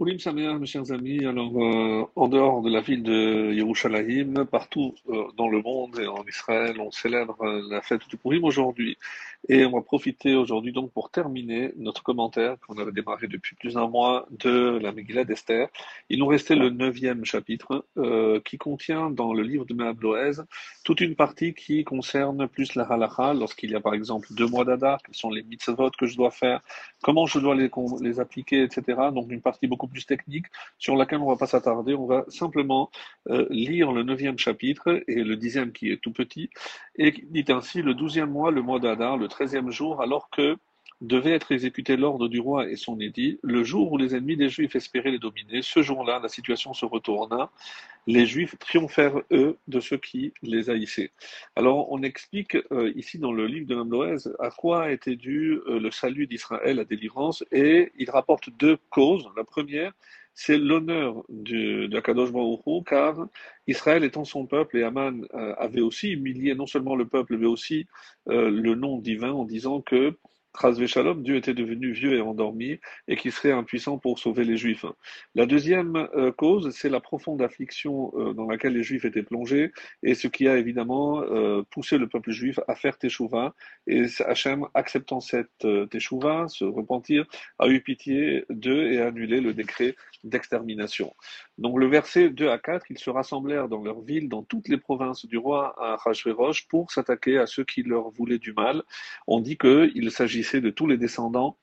Oulim Sameach, mes chers amis, alors euh, en dehors de la ville de Yerushalayim, partout euh, dans le monde et en Israël, on célèbre euh, la fête du Purim aujourd'hui. Et on va profiter aujourd'hui donc pour terminer notre commentaire qu'on avait démarré depuis plus d'un mois de la Megillah d'Esther. Il nous restait le neuvième chapitre euh, qui contient dans le livre de Mehabloez toute une partie qui concerne plus la halacha, lorsqu'il y a par exemple deux mois d'Adar, quels sont les mitzvot que je dois faire, comment je dois les, les appliquer, etc. Donc une partie beaucoup plus technique sur laquelle on ne va pas s'attarder. On va simplement euh, lire le neuvième chapitre et le dixième qui est tout petit et qui dit ainsi le douzième mois, le mois d'Adar, le treizième jour, alors que devait être exécuté l'ordre du roi et son édit, le jour où les ennemis des Juifs espéraient les dominer, ce jour-là, la situation se retourna. Les Juifs triomphèrent, eux, de ceux qui les haïssaient. Alors, on explique euh, ici dans le livre de Mamloès à quoi été dû euh, le salut d'Israël, la délivrance, et il rapporte deux causes. La première, c'est l'honneur de, Kadosh car Israël étant son peuple, et Aman euh, avait aussi humilié non seulement le peuple, mais aussi euh, le nom divin en disant que Dieu était devenu vieux et endormi et qu'il serait impuissant pour sauver les Juifs. La deuxième euh, cause, c'est la profonde affliction euh, dans laquelle les Juifs étaient plongés et ce qui a évidemment euh, poussé le peuple juif à faire Teshuvah. Et Hachem, acceptant cette Teshuvah, se repentir, a eu pitié d'eux et a annulé le décret d'extermination. Donc le verset 2 à 4, ils se rassemblèrent dans leur ville, dans toutes les provinces du roi à Rajverosh pour s'attaquer à ceux qui leur voulaient du mal. On dit qu'il s'agissait de tous les descendants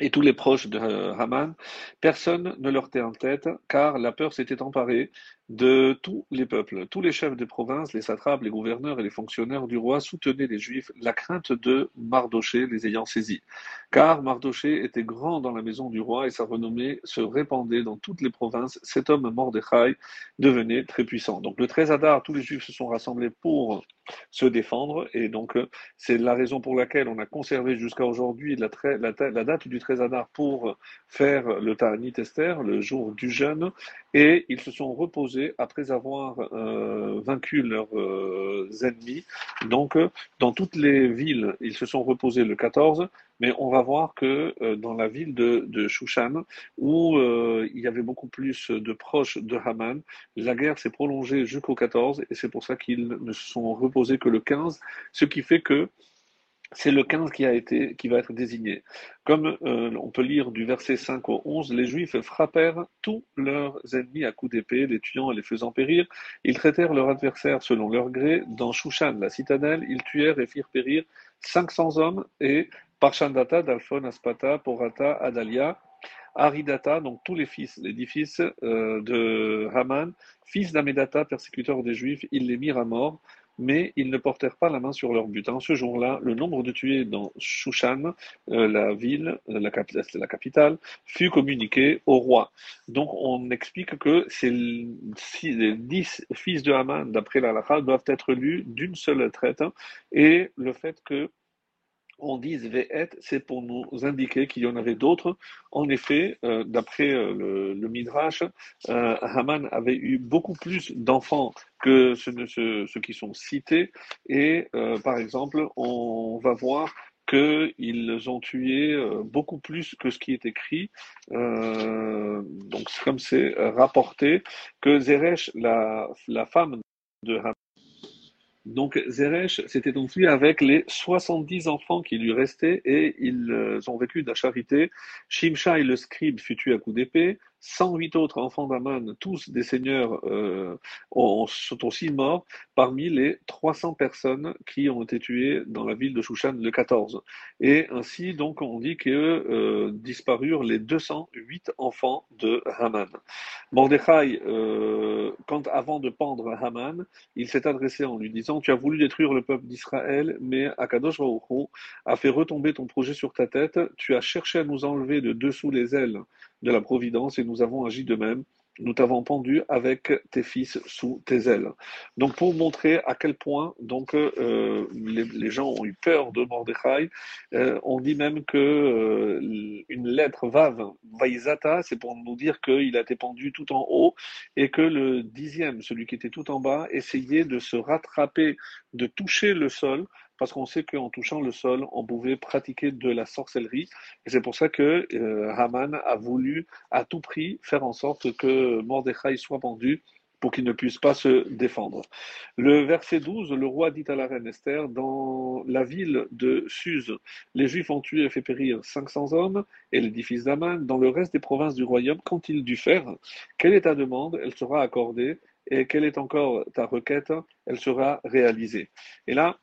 et tous les proches de Haman, personne ne leur tient en tête, car la peur s'était emparée de tous les peuples. Tous les chefs des provinces, les satrapes, les gouverneurs et les fonctionnaires du roi soutenaient les Juifs, la crainte de Mardoché les ayant saisis. Car Mardoché était grand dans la maison du roi et sa renommée se répandait dans toutes les provinces. Cet homme, Mordechai, devenait très puissant. Donc le 13 Adar, tous les Juifs se sont rassemblés pour se défendre et donc c'est la raison pour laquelle on a conservé jusqu'à aujourd'hui la, date du 13 Adar pour faire le Ta'anit Esther, le jour du jeûne, et ils se sont reposés après avoir euh, vaincu leurs euh, ennemis. Donc, dans toutes les villes, ils se sont reposés le 14, mais on va voir que euh, dans la ville de, de Shushan, où euh, il y avait beaucoup plus de proches de Haman, la guerre s'est prolongée jusqu'au 14, et c'est pour ça qu'ils ne se sont reposés que le 15, ce qui fait que c'est le 15 qui, va être désigné. Comme euh, on peut lire du verset 5 au 11, les Juifs frappèrent tous leurs ennemis à coups d'épée, les tuant et les faisant périr. Ils traitèrent leurs adversaires selon leur gré. Dans Shushan, la citadelle, ils tuèrent et firent périr 500 hommes et Parchandata, Dalphon, Aspata, Porata, Adalia, Aridata, donc tous les fils, les dix fils euh, de Haman, fils d'Amedata, persécuteur des Juifs, ils les mirent à mort mais ils ne portèrent pas la main sur leur but. En ce jour-là, le nombre de tués dans Shushan, euh, la ville, euh, la, capitale, fut communiqué au roi. Donc on explique que ces dix fils de Haman, d'après la doivent être lus d'une seule traite, et le fait que on dise Ve'et, c'est pour nous indiquer qu'il y en avait d'autres. En effet, euh, d'après le, le, Midrash, Haman avait eu beaucoup plus d'enfants que ceux, qui sont cités. Et euh, par exemple, on va voir qu'ils ont tué euh, beaucoup plus que ce qui est écrit. Euh, donc, comme c'est rapporté, que Zeresh, la, la femme de Haman, donc Zeresh s'était enfui avec les 70 enfants qui lui restaient et ils ont vécu de la charité. Shimshai le scribe fut tué à coups d'épée. 108 autres enfants d'Aman, tous des seigneurs, euh, sont aussi morts parmi les 300 personnes qui ont été tuées dans la ville de Shushan le 14. Et ainsi, donc, on dit que euh, disparurent les 208 enfants de Haman. Mordechai, euh, quand avant de pendre Haman, il s'est adressé en lui disant Tu as voulu détruire le peuple d'Israël, mais Akadosh Baruch a fait retomber ton projet sur ta tête. Tu as cherché à nous enlever de dessous les ailes de la providence et nous avons agi de même. Nous t'avons pendu avec tes fils sous tes ailes. Donc pour montrer à quel point donc euh, les, gens ont eu peur de Mordechai, euh, on dit même que euh, une lettre Vav, Vaizata, c'est pour nous dire qu'il a été pendu tout en haut et que le dixième, celui qui était tout en bas, essayait de se rattraper, de toucher le sol parce qu'on sait qu'en touchant le sol, on pouvait pratiquer de la sorcellerie. Et c'est pour ça que euh, Haman a voulu à tout prix faire en sorte que Mordechai soit pendu pour qu'il ne puisse pas se défendre. Le verset 12, le roi dit à la reine Esther, dans la ville de Suse, les Juifs ont tué et fait périr 500 hommes et fils d'Aman. Dans le reste des provinces du royaume, qu'ont-ils dû faire? Quelle est ta demande? Elle sera accordée. Et quelle est encore ta requête? Elle sera réalisée. Et là,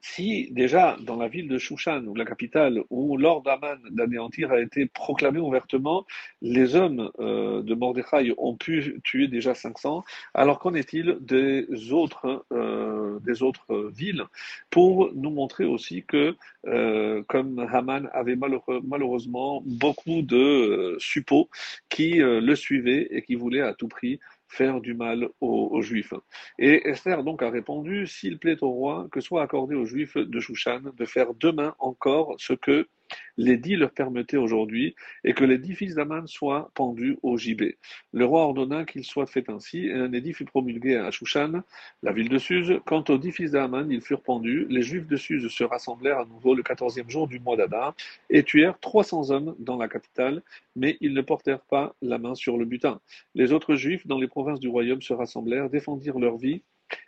si déjà dans la ville de Shushan, ou la capitale, où l'ordre d'Aman d'anéantir a été proclamé ouvertement, les hommes euh, de Mordechai ont pu tuer déjà 500, alors qu'en est-il des autres, euh, des autres villes Pour nous montrer aussi que, euh, comme Haman avait malheureusement beaucoup de suppôts qui le suivaient et qui voulaient à tout prix faire du mal aux, Juifs. Et Esther donc a répondu, s'il plaît au roi, que soit accordé aux Juifs de Shushan de faire demain encore ce que l'édit leur permettait aujourd'hui, et que les dix fils d'Aman soient pendus au gibet. Le roi ordonna qu'il soit fait ainsi, et un édit fut promulgué à Shushan, la ville de Suse. Quant aux dix fils d'Aman, ils furent pendus. Les Juifs de Suse se rassemblèrent à nouveau le quatorzième jour du mois d'Adar, et tuèrent trois cents hommes dans la capitale, mais ils ne portèrent pas la main sur le butin. Les autres Juifs dans les provinces du royaume se rassemblèrent, défendirent leur vie,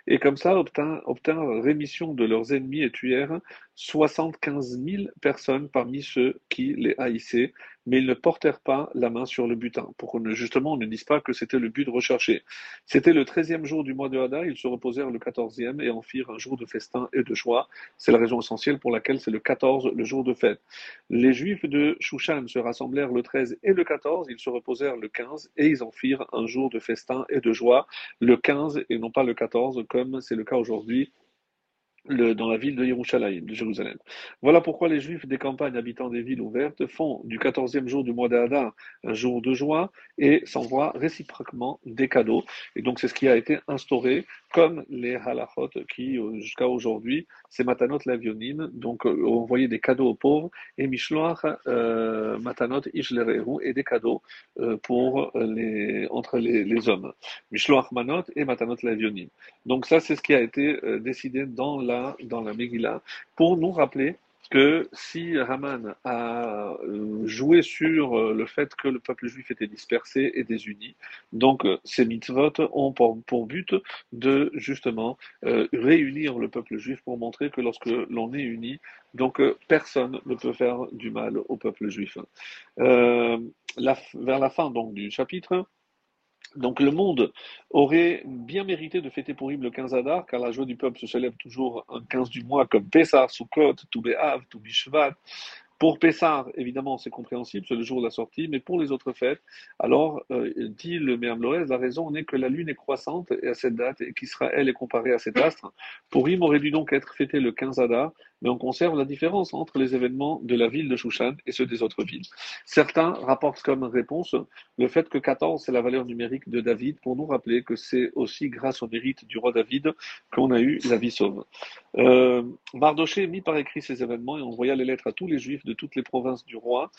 et comme ça obtinrent rémission de leurs ennemis et tuèrent soixante-quinze mille personnes parmi ceux qui les haïssaient, mais ils ne portèrent pas la main sur le butin, pour qu'on justement on ne dise pas que c'était le but recherché. C'était le treizième jour du mois de Hadar, ils se reposèrent le quatorzième et en firent un jour de festin et de joie. C'est la raison essentielle pour laquelle c'est le quatorze, le jour de fête. Les Juifs de Shushan se rassemblèrent le treize et le quatorze, ils se reposèrent le quinze et ils en firent un jour de festin et de joie le quinze et non pas le quatorze comme c'est le cas aujourd'hui dans la ville de Yerushalayim, de Jérusalem. Voilà pourquoi les Juifs des campagnes habitant des villes ouvertes font du quatorzième jour du mois d'Adar un jour de joie et s'envoient réciproquement des cadeaux. Et donc c'est ce qui a été instauré comme les halachot qui, euh, jusqu'à aujourd'hui, c'est matanot lavionim, donc euh, envoyer des cadeaux aux pauvres, et mishloach euh, matanot ishlerehu, et des cadeaux pour entre les, les hommes. Mishloach manot et matanot lavionim. Donc ça, c'est ce qui a été décidé dans la, dans la Megillah, pour nous rappeler que si Haman a euh, joué sur euh, le fait que le peuple juif était dispersé et désuni, donc euh, ces mitzvot ont pour, but de justement réunir le peuple juif pour montrer que lorsque l'on est uni, donc personne ne peut faire du mal au peuple juif. vers la fin donc du chapitre, donc le monde aurait bien mérité de fêter pour le 15 Adar, car la joie du peuple se célèbre toujours un 15 du mois, comme Pessah, Sukkot, Toubéav, Toubishvat, pour Pessar, évidemment, c'est compréhensible, c'est le jour de la sortie, mais pour les autres fêtes, alors, euh, dit le Lorez, la raison n'est que la lune est croissante et à cette date, et qu'Israël est comparé à cet astre. Pour Purim aurait dû donc être fêté le 15 Adar, mais on conserve la différence entre les événements de la ville de Shushan et ceux des autres villes. Certains rapportent comme réponse le fait que 14, c'est la valeur numérique de David, pour nous rappeler que c'est aussi grâce au mérite du roi David qu'on a eu la vie sauve. Euh, Mardoché mit par écrit ces événements et envoya les lettres à tous les juifs de toutes les provinces du roi,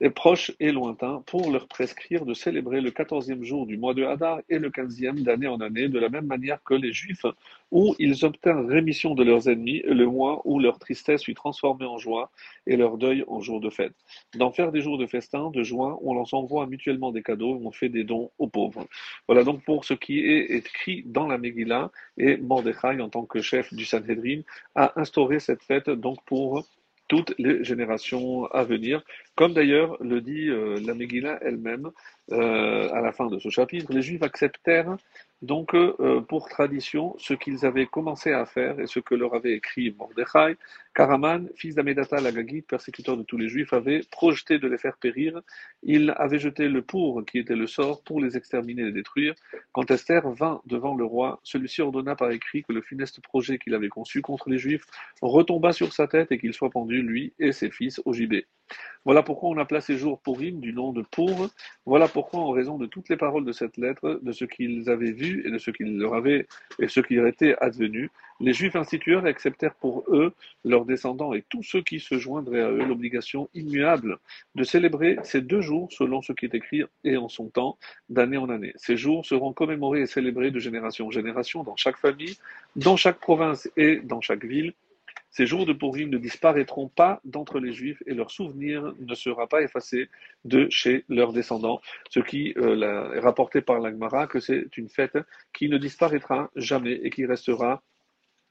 et proches et lointains, pour leur prescrire de célébrer le quatorzième jour du mois de Hadar et le quinzième d'année en année, de la même manière que les Juifs, où ils obtinrent rémission de leurs ennemis, le mois où leur tristesse fut transformée en joie et leur deuil en jour de fête. D'en faire des jours de festin, de joie, on leur envoie mutuellement des cadeaux, on fait des dons aux pauvres. Voilà donc pour ce qui est écrit dans la Megillah, et Mordechai, en tant que chef du Sanhedrin, a instauré cette fête donc pour toutes les générations à venir, comme d'ailleurs le dit euh, la Megillah elle-même euh, à la fin de ce chapitre, les Juifs acceptèrent donc euh, pour tradition ce qu'ils avaient commencé à faire et ce que leur avait écrit Mordechai. Karaman, fils d'Amedata l'Agagite, persécuteur de tous les Juifs, avait projeté de les faire périr. Il avait jeté le pour qui était le sort pour les exterminer et les détruire. Quand Esther vint devant le roi, celui-ci ordonna par écrit que le funeste projet qu'il avait conçu contre les Juifs retomba sur sa tête et qu'il soit pendu, lui et ses fils, au gibet. Voilà pourquoi on a placé jour Purim du nom de Pour. Voilà pourquoi, en raison de toutes les paroles de cette lettre, de ce qu'ils avaient vu et de ce qu'ils leur avaient et ce qui leur était advenu, les Juifs instituèrent et acceptèrent pour eux, leurs descendants et tous ceux qui se joindraient à eux l'obligation immuable de célébrer ces deux jours selon ce qui est écrit et en son temps, d'année en année. Ces jours seront commémorés et célébrés de génération en génération dans chaque famille, dans chaque province et dans chaque ville Ces jours de Purim ne disparaîtront pas d'entre les Juifs et leur souvenir ne sera pas effacé de chez leurs descendants. Ce qui euh, est rapporté par l'Agmara que c'est une fête qui ne disparaîtra jamais et qui restera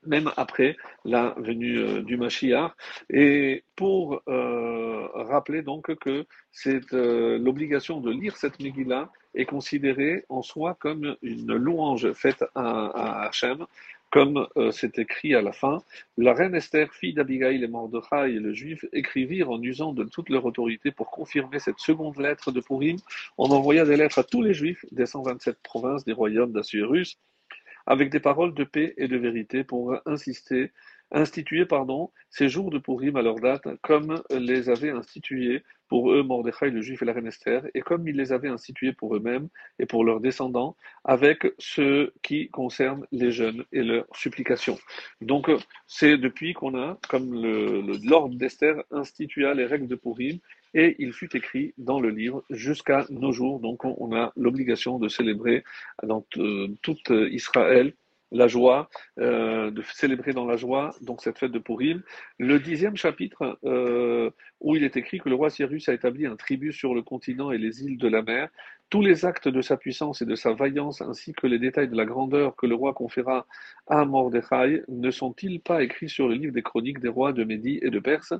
même après la venue euh, du Mashiach. Et pour euh, rappeler donc que c'est l'obligation de lire cette Megillah est considérée en soi comme une louange faite à, à Hachem, comme c'est écrit à la fin. La reine Esther, fille d'Abigail et Mordechai et le juif écrivirent en usant de toute leur autorité pour confirmer cette seconde lettre de Purim. On envoya des lettres à tous les juifs des 127 provinces des royaumes d'Assuérus avec des paroles de paix et de vérité pour insister, instituer pardon, ces jours de Purim à leur date, comme les avait institués pour eux Mordechai le juif et la reine Esther, et comme ils les avaient institués pour eux-mêmes et pour leurs descendants, avec ce qui concerne les jeunes et leurs supplications. Donc c'est depuis qu'on a, comme l'ordre d'Esther, institua les règles de Purim, et il fut écrit dans le livre jusqu'à nos jours. Donc on a l'obligation de célébrer dans euh, toute Israël la joie, euh, de célébrer dans la joie donc cette fête de Purim. Le dixième chapitre, euh, il est écrit que le roi Cyrus a établi un tribut sur le continent et les îles de la mer, tous les actes de sa puissance et de sa vaillance, ainsi que les détails de la grandeur que le roi conféra à Mordechai, ne sont-ils pas écrits sur le livre des chroniques des rois de Médie et de Perse?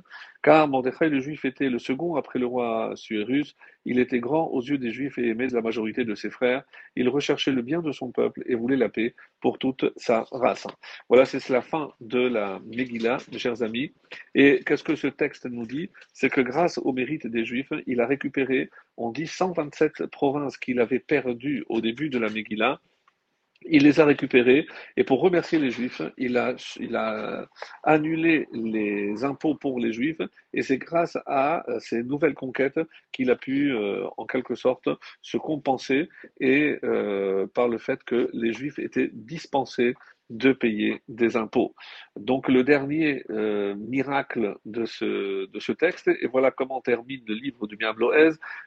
Car Mordechai le juif était le second après le roi Suérus, il était grand aux yeux des juifs et aimé de la majorité de ses frères, il recherchait le bien de son peuple et voulait la paix pour toute sa race. Voilà, c'est la fin de la Megillah, mes chers amis. Et qu'est-ce que ce texte nous dit? C'est que grâce au mérite des juifs, il a récupéré on dit 127 provinces qu'il avait perdues au début de la Megillah. Il les a récupérées et pour remercier les Juifs, il a, annulé les impôts pour les Juifs et c'est grâce à ces nouvelles conquêtes qu'il a pu euh, en quelque sorte se compenser et euh, par le fait que les Juifs étaient dispensés de payer des impôts. Donc le dernier euh, miracle de ce, de ce texte, et voilà comment termine le livre du bien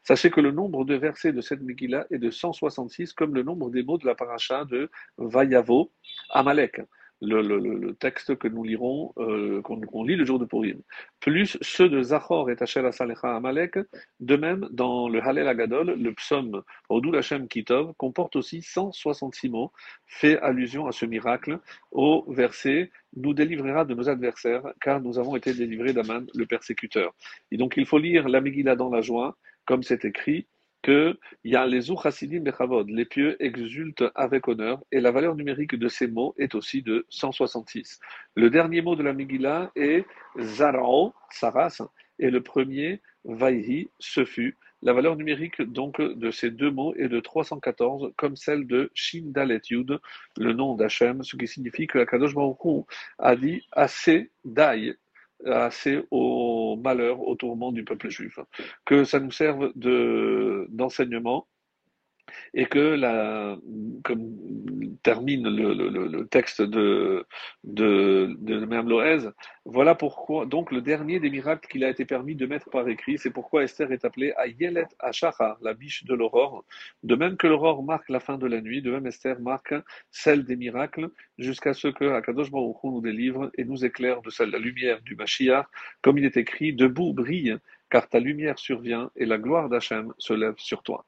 sachez que le nombre de versets de cette Megillah est de 166, comme le nombre des mots de la paracha de Vayavo, Amalek le, le, le, texte que nous lirons, euh, qu'on lit le jour de Purim, plus ceux de Zachor et Tachel Asalecha Amalek. De même, dans le Halel Agadol, le psaume Odul Hashem Kitov comporte aussi 166 mots, fait allusion à ce miracle au verset nous délivrera de nos adversaires, car nous avons été délivrés d'Aman, le persécuteur. Et donc il faut lire la Megillah dans la joie, comme c'est écrit, qu'il y a les Uchasidim Bechavod, les pieux exultent avec honneur, et la valeur numérique de ces mots est aussi de 166. Le dernier mot de la Megillah est Zarao, Saras, et le premier, Vaihi, ce fut. La valeur numérique donc de ces deux mots est de 314, comme celle de Shin Dalet Yud, le nom d'Hachem, ce qui signifie que la Kadosh Baruch a dit assez Dai, assez au malheur, au tourment du peuple juif. Que ça nous serve d'enseignement et que la, comme termine le, texte de, de, de Mme voilà pourquoi, donc le dernier des miracles qu'il a été permis de mettre par écrit, c'est pourquoi Esther est appelée Ayelet Ashara, la biche de l'aurore. De même que l'aurore marque la fin de la nuit, de même Esther marque celle des miracles, jusqu'à ce que Akadosh Baruch nous délivre et nous éclaire de celle la lumière du Mashiach, comme il est écrit, debout brille, car ta lumière survient et la gloire d'Hachem se lève sur toi.